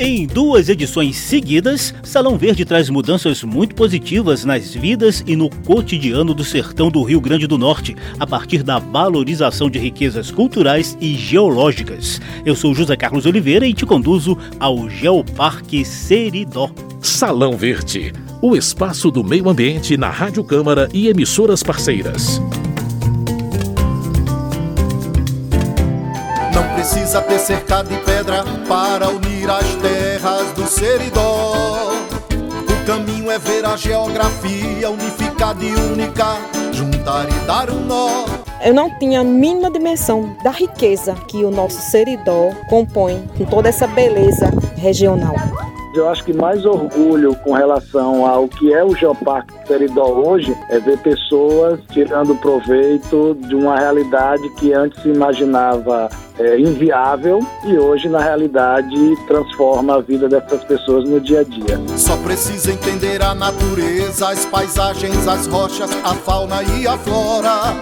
Em duas edições seguidas, Salão Verde traz mudanças muito positivas nas vidas e no cotidiano do sertão do Rio Grande do Norte, a partir da valorização de riquezas culturais e geológicas. Eu sou José Carlos Oliveira e te conduzo ao Geoparque Seridó. Salão Verde, o espaço do meio ambiente na Rádio Câmara e emissoras parceiras. Precisa ter cercado de pedra para unir as terras do Seridó. O caminho é ver a geografia unificada e única, juntar e dar um nó. Eu não tinha a mínima dimensão da riqueza que o nosso Seridó compõe com toda essa beleza regional. Eu acho que mais orgulho com relação ao que é o Geoparque Seridó hoje é ver pessoas tirando proveito de uma realidade que antes se imaginava é, inviável e hoje, na realidade, transforma a vida dessas pessoas no dia a dia. Só precisa entender a natureza, as paisagens, as rochas, a fauna e a flora.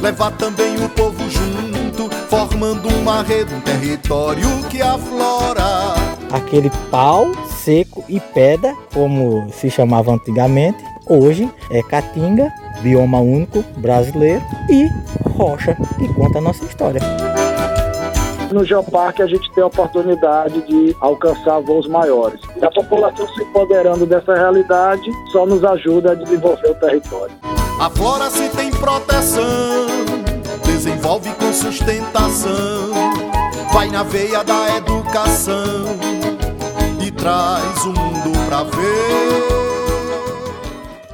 Levar também o povo junto, formando uma rede, um território que aflora. Aquele pau seco e pedra, como se chamava antigamente, hoje é caatinga, bioma único brasileiro e rocha que conta a nossa história. No Geoparque a gente tem a oportunidade de alcançar voos maiores. E a população se empoderando dessa realidade só nos ajuda a desenvolver o território. A flora se tem proteção, desenvolve com sustentação, vai na veia da educação e traz o mundo pra ver.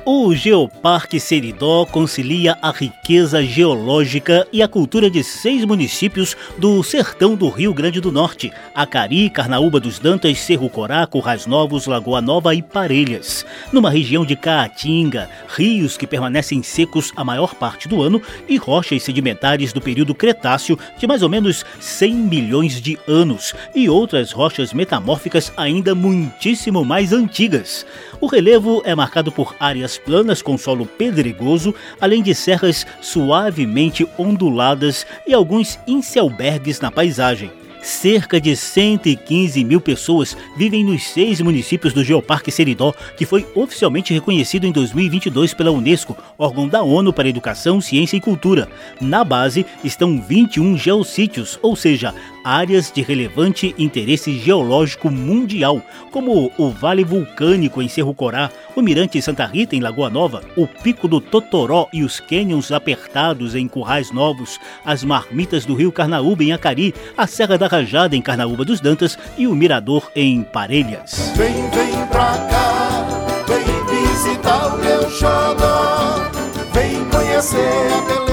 O Geoparque Seridó concilia a riqueza geológica e a cultura de seis municípios do sertão do Rio Grande do Norte: Acari, Carnaúba dos Dantas, Cerro Corá, Currais Novos, Lagoa Nova e Parelhas. Numa região de Caatinga, rios que permanecem secos a maior parte do ano e rochas sedimentares do período Cretáceo de mais ou menos 100 milhões de anos e outras rochas metamórficas ainda muitíssimo mais antigas. O relevo é marcado por áreas planas com solo pedregoso, além de serras suavemente onduladas e alguns incelbergues na paisagem. Cerca de 115 mil pessoas vivem nos seis municípios do Geoparque Seridó, que foi oficialmente reconhecido em 2022 pela Unesco, órgão da ONU para Educação, Ciência e Cultura. Na base estão 21 geossítios, ou seja, áreas de relevante interesse geológico mundial, como o Vale Vulcânico em Cerro Corá, o Mirante Santa Rita em Lagoa Nova, o Pico do Totoró e os cânions apertados em Currais Novos, as marmitas do Rio Carnaúba em Acari, a Serra da Rajada em Carnaúba dos Dantas e o Mirador em Parelhas. Vem, vem pra cá, vem visitar o meu xodó, vem conhecer a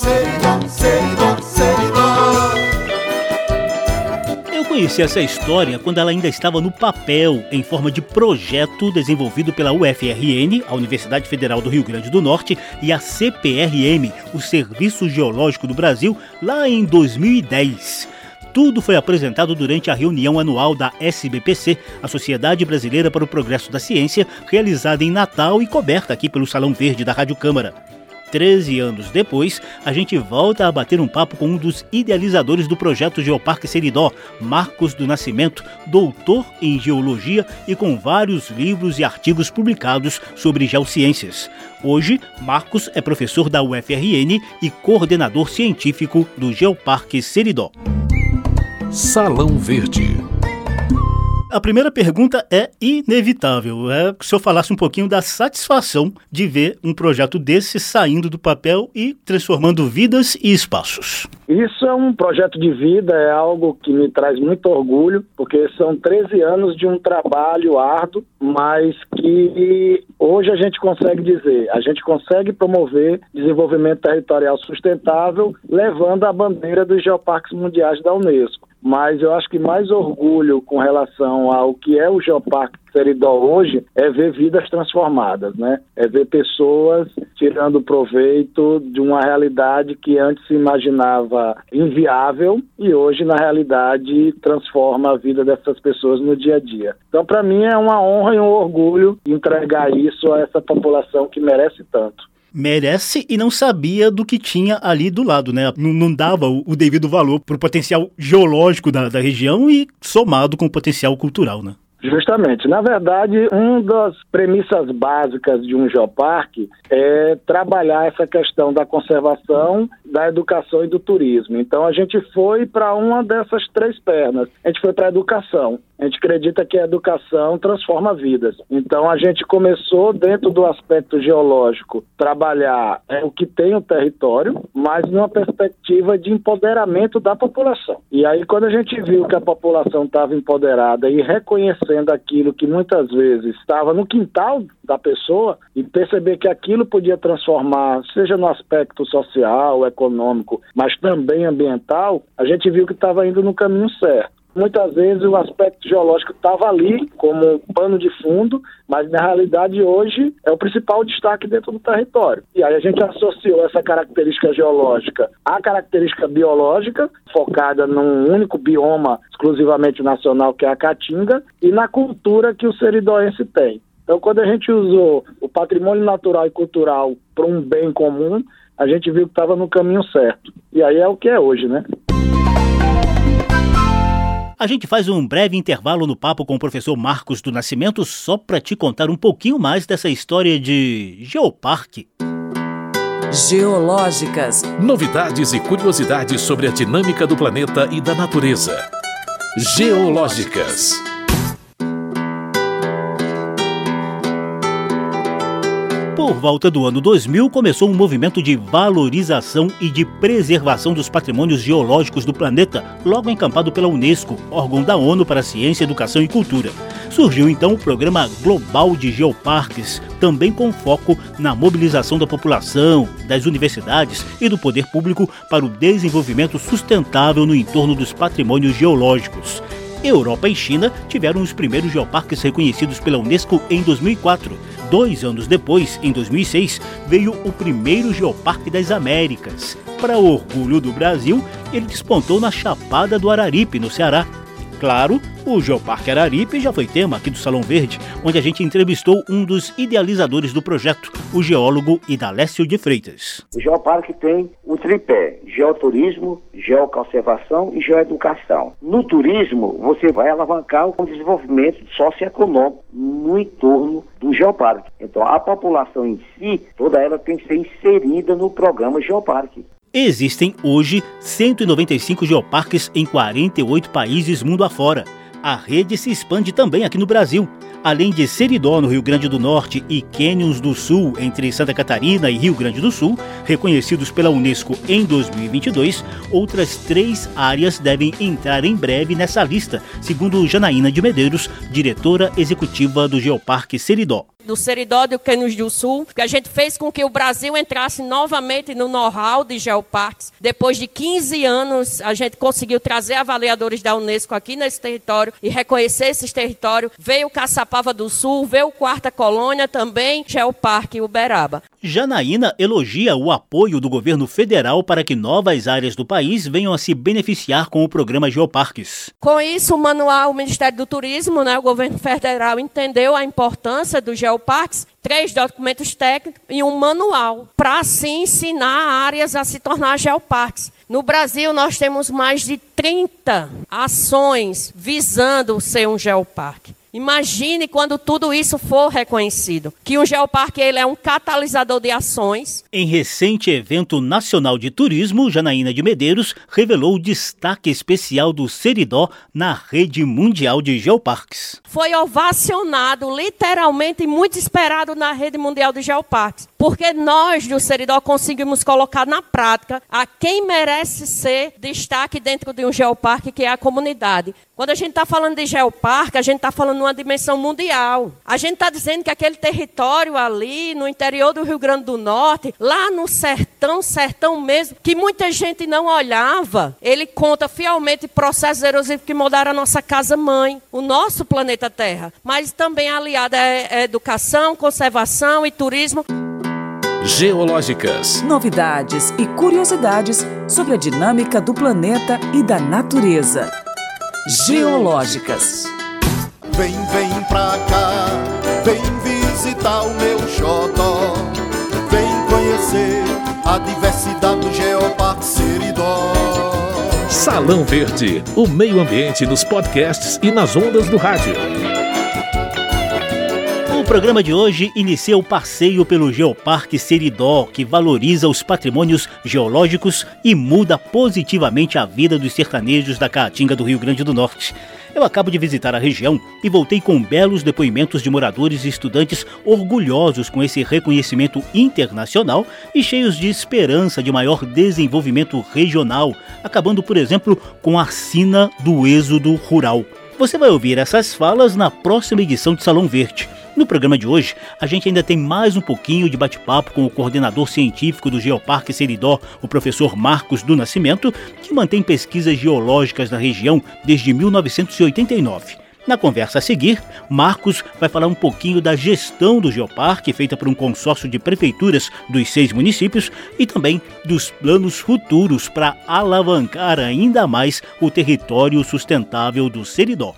Seridó. conheci essa história quando ela ainda estava no papel, em forma de projeto desenvolvido pela UFRN, a Universidade Federal do Rio Grande do Norte, e a CPRM, o Serviço Geológico do Brasil, lá em 2010. Tudo foi apresentado durante a reunião anual da SBPC, a Sociedade Brasileira para o Progresso da Ciência, realizada em Natal e coberta aqui pelo Salão Verde da Rádio Câmara. 13 anos depois, a gente volta a bater um papo com um dos idealizadores do projeto Geoparque Seridó, Marcos do Nascimento, doutor em geologia e com vários livros e artigos publicados sobre geociências. Hoje, Marcos é professor da UFRN e coordenador científico do Geoparque Seridó. Salão Verde. A primeira pergunta é inevitável. É o senhor falasse um pouquinho da satisfação de ver um projeto desse saindo do papel e transformando vidas e espaços. Isso é um projeto de vida, é algo que me traz muito orgulho, porque são 13 anos de um trabalho árduo, mas que hoje a gente consegue dizer, a gente consegue promover desenvolvimento territorial sustentável, levando a bandeira dos geoparques mundiais da Unesco mas eu acho que mais orgulho com relação ao que é o Geoparque Seridó hoje é ver vidas transformadas, né? É ver pessoas tirando proveito de uma realidade que antes se imaginava inviável e hoje, na realidade, transforma a vida dessas pessoas no dia a dia. Então, para mim, é uma honra e um orgulho entregar isso a essa população que merece tanto. Merece e não sabia do que tinha ali do lado, né? Não, não dava o, o, devido valor para o potencial geológico da, da região e somado com o potencial cultural, né? Justamente. Na verdade, uma das premissas básicas de um geoparque é trabalhar essa questão da conservação, da educação e do turismo. Então, a gente foi para uma dessas três pernas. A gente foi para a educação. A gente acredita que a educação transforma vidas. Então a gente começou dentro do aspecto geológico trabalhar é, o que tem o território, mas numa perspectiva de empoderamento da população. E aí quando a gente viu que a população estava empoderada e reconhecendo aquilo que muitas vezes estava no quintal da pessoa e perceber que aquilo podia transformar, seja no aspecto social, econômico, mas também ambiental, a gente viu que estava indo no caminho certo. Muitas vezes o aspecto geológico estava ali como pano de fundo, mas na realidade hoje é o principal destaque dentro do território. E aí a gente associou essa característica geológica à característica biológica, focada num único bioma exclusivamente nacional, que é a caatinga, e na cultura que o seridóense tem. Então, quando a gente usou o patrimônio natural e cultural para um bem comum, a gente viu que estava no caminho certo. E aí é o que é hoje, né? A gente faz um breve intervalo no papo com o professor Marcos do Nascimento só para te contar um pouquinho mais dessa história de Geoparque. Geológicas. Novidades e curiosidades sobre a dinâmica do planeta e da natureza. Geológicas. Por volta do ano 2000, começou um movimento de valorização e de preservação dos patrimônios geológicos do planeta, logo encampado pela Unesco, órgão da ONU para Ciência, Educação e Cultura. Surgiu então o Programa Global de Geoparques, também com foco na mobilização da população, das universidades e do poder público para o desenvolvimento sustentável no entorno dos patrimônios geológicos. Europa e China tiveram os primeiros geoparques reconhecidos pela Unesco em 2004 Dois anos depois, em 2006, veio o primeiro Geoparque das Américas. Para orgulho do Brasil, ele despontou na Chapada do Araripe, no Ceará, Claro, o Geoparque Araripe já foi tema aqui do Salão Verde, onde a gente entrevistou um dos idealizadores do projeto, o geólogo Idalécio de Freitas. O Geoparque tem o tripé: geoturismo, geoconservação e geoeducação. No turismo, você vai alavancar o desenvolvimento socioeconômico no entorno do geoparque. Então, a população em si, toda ela tem que ser inserida no programa Geoparque. Existem hoje 195 geoparques em 48 países mundo afora. A rede se expande também aqui no Brasil. Além de Seridó, no Rio Grande do Norte, e Canyons do Sul, entre Santa Catarina e Rio Grande do Sul, reconhecidos pela Unesco em 2022, outras três áreas devem entrar em breve nessa lista, segundo Janaína de Medeiros, diretora executiva do Geoparque Seridó do Seridó do Canos do Sul, que a gente fez com que o Brasil entrasse novamente no know-how de geoparques. Depois de 15 anos, a gente conseguiu trazer avaliadores da Unesco aqui nesse território e reconhecer esses territórios. Veio Caçapava do Sul, veio Quarta Colônia também, Geoparque Uberaba. Janaína elogia o apoio do governo federal para que novas áreas do país venham a se beneficiar com o programa Geoparques. Com isso, o manual, o Ministério do Turismo, né, o governo federal entendeu a importância do Geoparques, três documentos técnicos e um manual para assim ensinar áreas a se tornar geoparques. No Brasil, nós temos mais de 30 ações visando ser um geoparque. Imagine quando tudo isso for reconhecido, que o Geoparque ele é um catalisador de ações. Em recente evento nacional de turismo, Janaína de Medeiros revelou o destaque especial do Seridó na rede mundial de geoparques. Foi ovacionado, literalmente muito esperado na rede mundial de geoparques, porque nós do Seridó conseguimos colocar na prática a quem merece ser destaque dentro de um geoparque, que é a comunidade. Quando a gente está falando de geoparque, a gente está falando numa dimensão mundial. A gente está dizendo que aquele território ali, no interior do Rio Grande do Norte, lá no sertão, sertão mesmo, que muita gente não olhava, ele conta fielmente processos erosivos que mudaram a nossa casa-mãe, o nosso planeta Terra. Mas também aliada à educação, conservação e turismo. Geológicas. Novidades e curiosidades sobre a dinâmica do planeta e da natureza geológicas. Vem, vem pra cá, vem visitar o meu xodó. Vem conhecer a diversidade do Geoparque Seridó. Salão Verde, o meio ambiente nos podcasts e nas ondas do rádio. Programa de hoje inicia o passeio pelo Geoparque Seridó, que valoriza os patrimônios geológicos e muda positivamente a vida dos sertanejos da Caatinga do Rio Grande do Norte. Eu acabo de visitar a região e voltei com belos depoimentos de moradores e estudantes orgulhosos com esse reconhecimento internacional e cheios de esperança de maior desenvolvimento regional, acabando, por exemplo, com a sina do êxodo rural. Você vai ouvir essas falas na próxima edição de Salão Verde. No programa de hoje, a gente ainda tem mais um pouquinho de bate-papo com o coordenador científico do Geoparque Seridó, o professor Marcos do Nascimento, que mantém pesquisas geológicas na região desde 1989. Na conversa a seguir, Marcos vai falar um pouquinho da gestão do Geoparque, feita por um consórcio de prefeituras dos seis municípios, e também dos planos futuros para alavancar ainda mais o território sustentável do Seridó.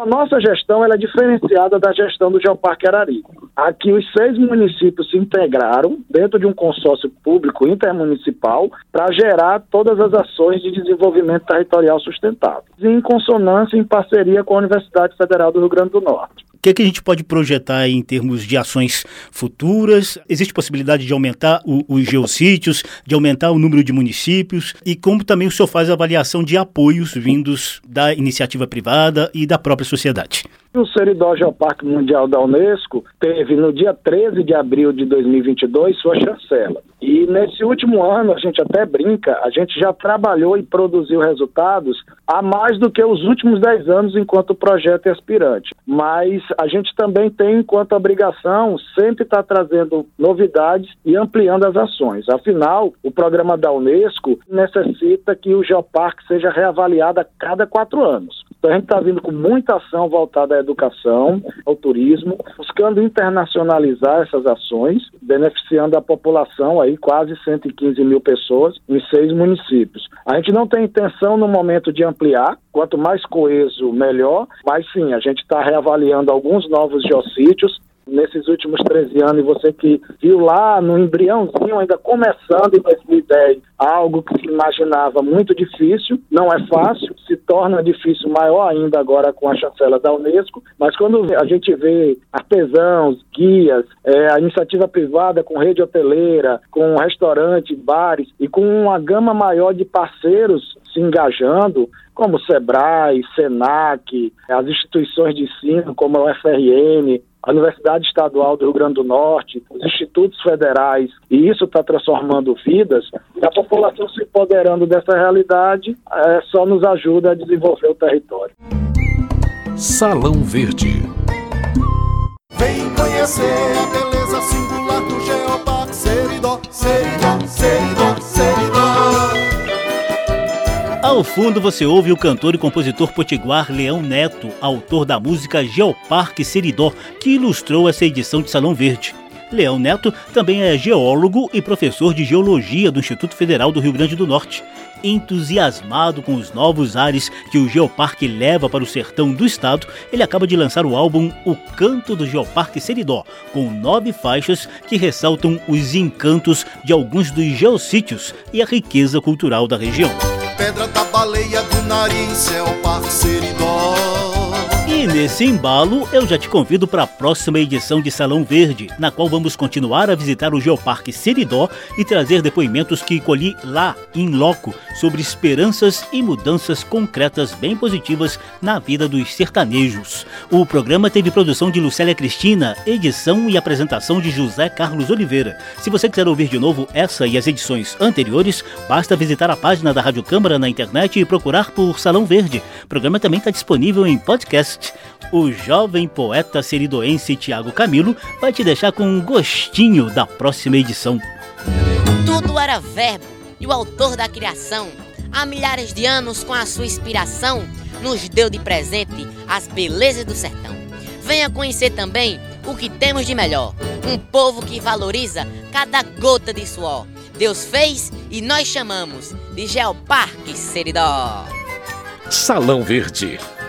A nossa gestão ela é diferenciada da gestão do Geoparque Ararico. Aqui os seis municípios se integraram dentro de um consórcio público intermunicipal para gerar todas as ações de desenvolvimento territorial sustentável, em consonância em parceria com a Universidade Federal do Rio Grande do Norte. O que, é que a gente pode projetar em termos de ações futuras? Existe possibilidade de aumentar o, os geossítios, de aumentar o número de municípios? E como também o senhor faz a avaliação de apoios vindos da iniciativa privada e da própria sociedade? O Seridó Geoparque Mundial da Unesco teve no dia 13 de abril de 2022 sua chancela. E nesse último ano, a gente até brinca, a gente já trabalhou e produziu resultados a mais do que os últimos 10 anos enquanto projeto é aspirante. Mas a gente também tem, enquanto obrigação, sempre estar tá trazendo novidades e ampliando as ações. Afinal, o programa da Unesco necessita que o Geoparque seja reavaliado a cada quatro anos. Então a gente está vindo com muita ação voltada à educação, ao turismo, buscando internacionalizar essas ações, beneficiando a população, aí quase 115 mil pessoas, em seis municípios. A gente não tem intenção no momento de ampliar, quanto mais coeso, melhor, mas sim, a gente está reavaliando alguns novos geossítios, nesses últimos 13 anos, e você que viu lá no embriãozinho, ainda começando em 2010, algo que se imaginava muito difícil, não é fácil, se torna difícil maior ainda agora com a chancela da Unesco, mas quando a gente vê artesãos, guias, é, a iniciativa privada com rede hoteleira, com restaurante, bares e com uma gama maior de parceiros se engajando, como o SEBRAE, SENAC, as instituições de ensino como a UFRN, a Universidade Estadual do Rio Grande do Norte, os institutos federais, e isso está transformando vidas, e a população se empoderando dessa realidade é, só nos ajuda a desenvolver o território. Salão Verde. Vem conhecer a beleza singular do Geoparque Seridó, Seridó, Seridó, Seridó. Ao fundo você ouve o cantor e compositor potiguar Leão Neto, autor da música Geoparque Seridó, que ilustrou essa edição de Salão Verde. Leão Neto também é geólogo e professor de geologia do Instituto Federal do Rio Grande do Norte. Entusiasmado com os novos ares que o Geoparque leva para o sertão do estado, ele acaba de lançar o álbum O Canto do Geoparque Seridó, com nove faixas que ressaltam os encantos de alguns dos geossítios e a riqueza cultural da região. Pedra da baleia do nariz é o parceiridó. E nesse embalo, eu já te convido para a próxima edição de Salão Verde, na qual vamos continuar a visitar o Geoparque Seridó e trazer depoimentos que colhi lá, em loco, sobre esperanças e mudanças concretas bem positivas na vida dos sertanejos. O programa teve produção de Lucélia Cristina, edição e apresentação de José Carlos Oliveira. Se você quiser ouvir de novo essa e as edições anteriores, basta visitar a página da Rádio Câmara na internet e procurar por Salão Verde. O programa também está disponível em podcast. O jovem poeta seridoense Tiago Camilo vai te deixar com um gostinho da próxima edição. Tudo era verbo e o autor da criação, há milhares de anos com a sua inspiração, nos deu de presente as belezas do sertão. Venha conhecer também o que temos de melhor, um povo que valoriza cada gota de suor. Deus fez e nós chamamos de Geoparque Seridó. Salão Verde,